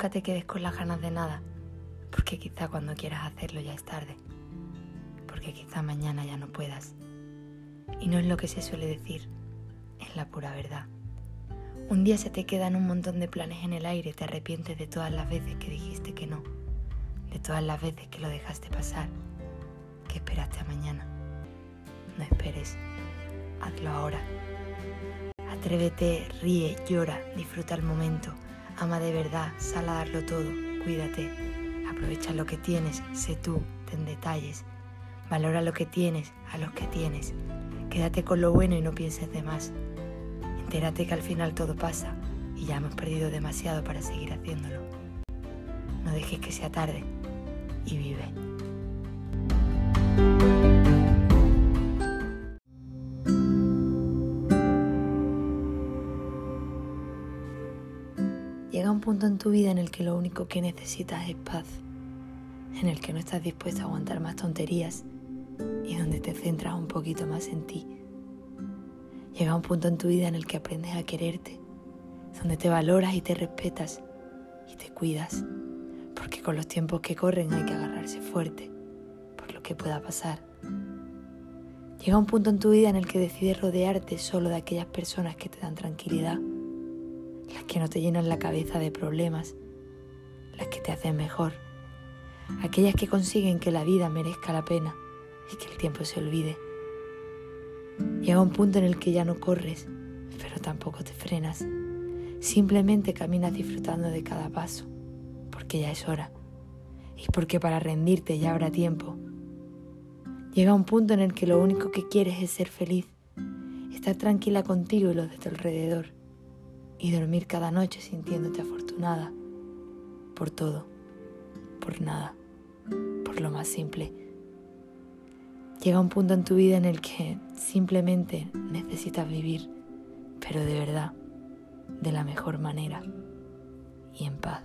nunca te quedes con las ganas de nada, porque quizá cuando quieras hacerlo ya es tarde, porque quizá mañana ya no puedas. Y no es lo que se suele decir, es la pura verdad. Un día se te quedan un montón de planes en el aire, te arrepientes de todas las veces que dijiste que no, de todas las veces que lo dejaste pasar, que esperaste a mañana. No esperes, hazlo ahora. Atrévete, ríe, llora, disfruta el momento, ama de verdad, sal a darlo todo, cuídate, aprovecha lo que tienes, sé tú, ten detalles, valora lo que tienes, a los que tienes, quédate con lo bueno y no pienses de más. Entérate que al final todo pasa y ya hemos perdido demasiado para seguir haciéndolo. No dejes que sea tarde y vive. Llega un punto en tu vida en el que lo único que necesitas es paz, en el que no estás dispuesta a aguantar más tonterías y donde te centras un poquito más en ti Llega un punto en tu vida en el que aprendes a quererte, donde te valoras y te respetas y te cuidas, porque con los tiempos que corren hay que agarrarse fuerte por lo que pueda pasar. Llega un punto en tu vida en el que decides rodearte solo de aquellas personas que te dan tranquilidad, las que no te llenan la cabeza de problemas, las que te hacen mejor, aquellas que consiguen que la vida merezca la pena y que el tiempo se olvide. Llega un punto en el que ya no corres, pero tampoco te frenas. Simplemente caminas disfrutando de cada paso, porque ya es hora. Y porque para rendirte ya habrá tiempo. Llega un punto en el que lo único que quieres es ser feliz, estar tranquila contigo y los de tu alrededor, y dormir cada noche sintiéndote afortunada por todo, por nada, por lo más simple Llega un punto en tu vida en el que simplemente necesitas vivir, pero de verdad, de la mejor manera y en paz.